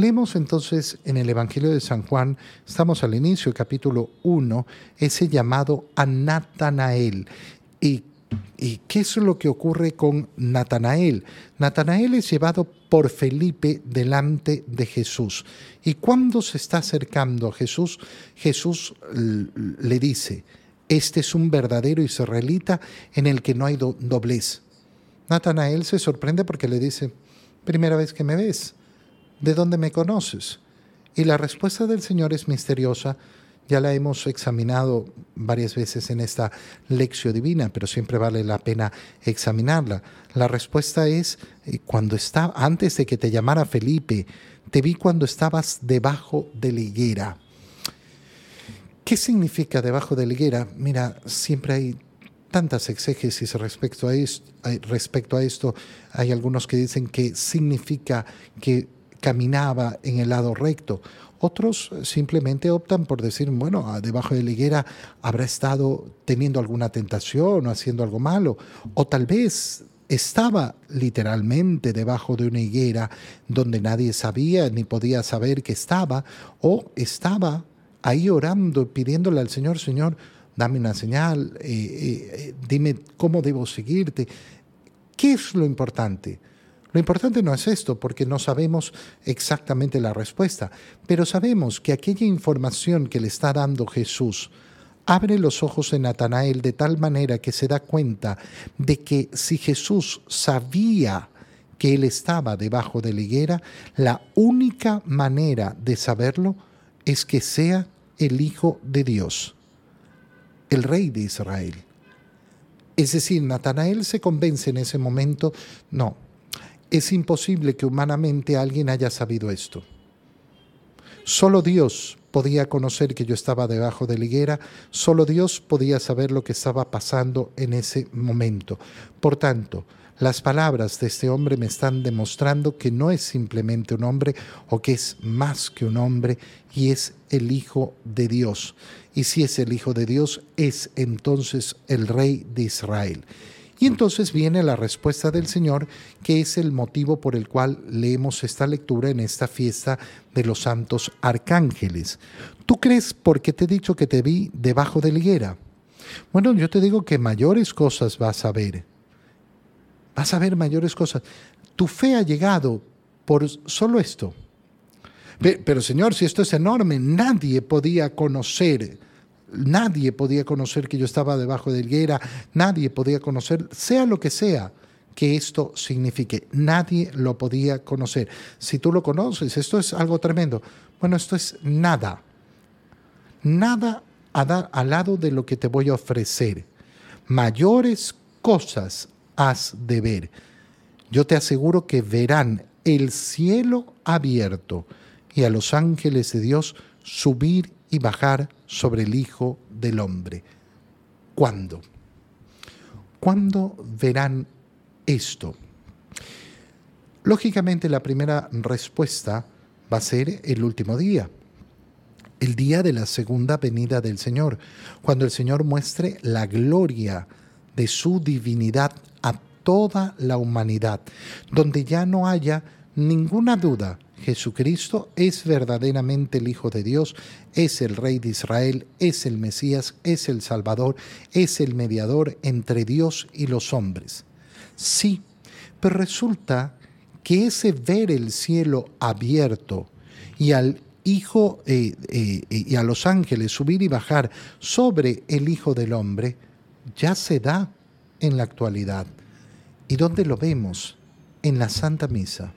Leemos entonces en el Evangelio de San Juan, estamos al inicio, capítulo 1, ese llamado a Natanael. ¿Y, ¿Y qué es lo que ocurre con Natanael? Natanael es llevado por Felipe delante de Jesús. Y cuando se está acercando a Jesús, Jesús le dice, este es un verdadero israelita en el que no hay doblez. Natanael se sorprende porque le dice, primera vez que me ves, ¿de dónde me conoces? Y la respuesta del Señor es misteriosa, ya la hemos examinado varias veces en esta lección divina, pero siempre vale la pena examinarla. La respuesta es eh, cuando estaba antes de que te llamara Felipe, te vi cuando estabas debajo de la higuera. ¿Qué significa debajo de la higuera? Mira, siempre hay tantas exégesis respecto a, esto, respecto a esto. Hay algunos que dicen que significa que caminaba en el lado recto. Otros simplemente optan por decir, bueno, debajo de la higuera habrá estado teniendo alguna tentación o haciendo algo malo. O tal vez estaba literalmente debajo de una higuera donde nadie sabía ni podía saber que estaba. O estaba ahí orando, pidiéndole al Señor, Señor, dame una señal, eh, eh, eh, dime cómo debo seguirte. ¿Qué es lo importante? Lo importante no es esto, porque no sabemos exactamente la respuesta, pero sabemos que aquella información que le está dando Jesús abre los ojos de Natanael de tal manera que se da cuenta de que si Jesús sabía que él estaba debajo de la higuera, la única manera de saberlo es que sea el Hijo de Dios, el Rey de Israel. Es decir, Natanael se convence en ese momento, no, es imposible que humanamente alguien haya sabido esto. Solo Dios podía conocer que yo estaba debajo de la higuera, solo Dios podía saber lo que estaba pasando en ese momento. Por tanto, las palabras de este hombre me están demostrando que no es simplemente un hombre o que es más que un hombre y es el Hijo de Dios. Y si es el Hijo de Dios, es entonces el Rey de Israel. Y entonces viene la respuesta del Señor, que es el motivo por el cual leemos esta lectura en esta fiesta de los santos arcángeles. ¿Tú crees porque te he dicho que te vi debajo de la higuera? Bueno, yo te digo que mayores cosas vas a ver vas a ver mayores cosas. Tu fe ha llegado por solo esto. Pero Señor, si esto es enorme, nadie podía conocer, nadie podía conocer que yo estaba debajo de higuera, nadie podía conocer, sea lo que sea que esto signifique, nadie lo podía conocer. Si tú lo conoces, esto es algo tremendo. Bueno, esto es nada, nada al lado de lo que te voy a ofrecer. Mayores cosas has de ver. Yo te aseguro que verán el cielo abierto y a los ángeles de Dios subir y bajar sobre el Hijo del Hombre. ¿Cuándo? ¿Cuándo verán esto? Lógicamente la primera respuesta va a ser el último día, el día de la segunda venida del Señor, cuando el Señor muestre la gloria de su divinidad a toda la humanidad, donde ya no haya ninguna duda. Jesucristo es verdaderamente el Hijo de Dios, es el Rey de Israel, es el Mesías, es el Salvador, es el mediador entre Dios y los hombres. Sí, pero resulta que ese ver el cielo abierto y al Hijo eh, eh, y a los ángeles subir y bajar sobre el Hijo del Hombre, ya se da en la actualidad. ¿Y dónde lo vemos? En la Santa Misa.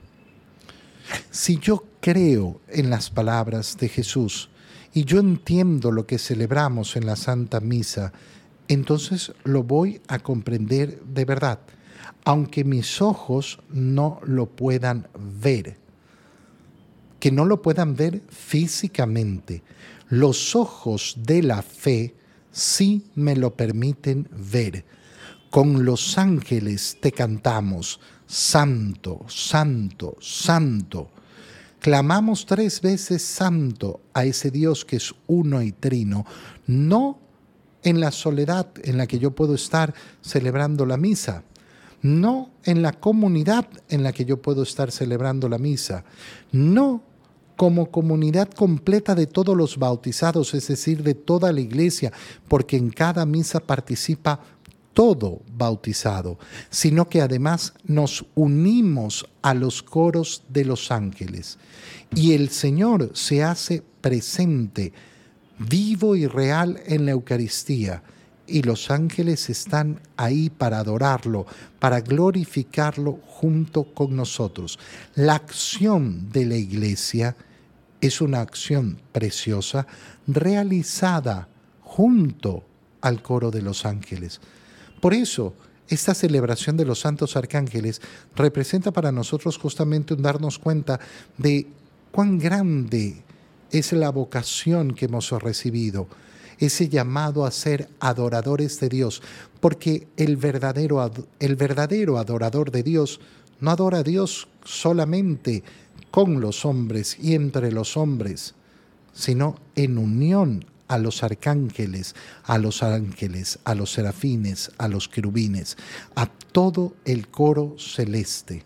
Si yo creo en las palabras de Jesús y yo entiendo lo que celebramos en la Santa Misa, entonces lo voy a comprender de verdad, aunque mis ojos no lo puedan ver. Que no lo puedan ver físicamente. Los ojos de la fe sí me lo permiten ver. Con los ángeles te cantamos, Santo, Santo, Santo. Clamamos tres veces Santo a ese Dios que es uno y trino, no en la soledad en la que yo puedo estar celebrando la misa, no en la comunidad en la que yo puedo estar celebrando la misa, no como comunidad completa de todos los bautizados, es decir, de toda la iglesia, porque en cada misa participa todo bautizado, sino que además nos unimos a los coros de los ángeles. Y el Señor se hace presente, vivo y real en la Eucaristía. Y los ángeles están ahí para adorarlo, para glorificarlo junto con nosotros. La acción de la iglesia es una acción preciosa realizada junto al coro de los ángeles. Por eso, esta celebración de los santos arcángeles representa para nosotros justamente darnos cuenta de cuán grande es la vocación que hemos recibido, ese llamado a ser adoradores de Dios, porque el verdadero, el verdadero adorador de Dios no adora a Dios solamente con los hombres y entre los hombres, sino en unión a los arcángeles, a los ángeles, a los serafines, a los querubines, a todo el coro celeste.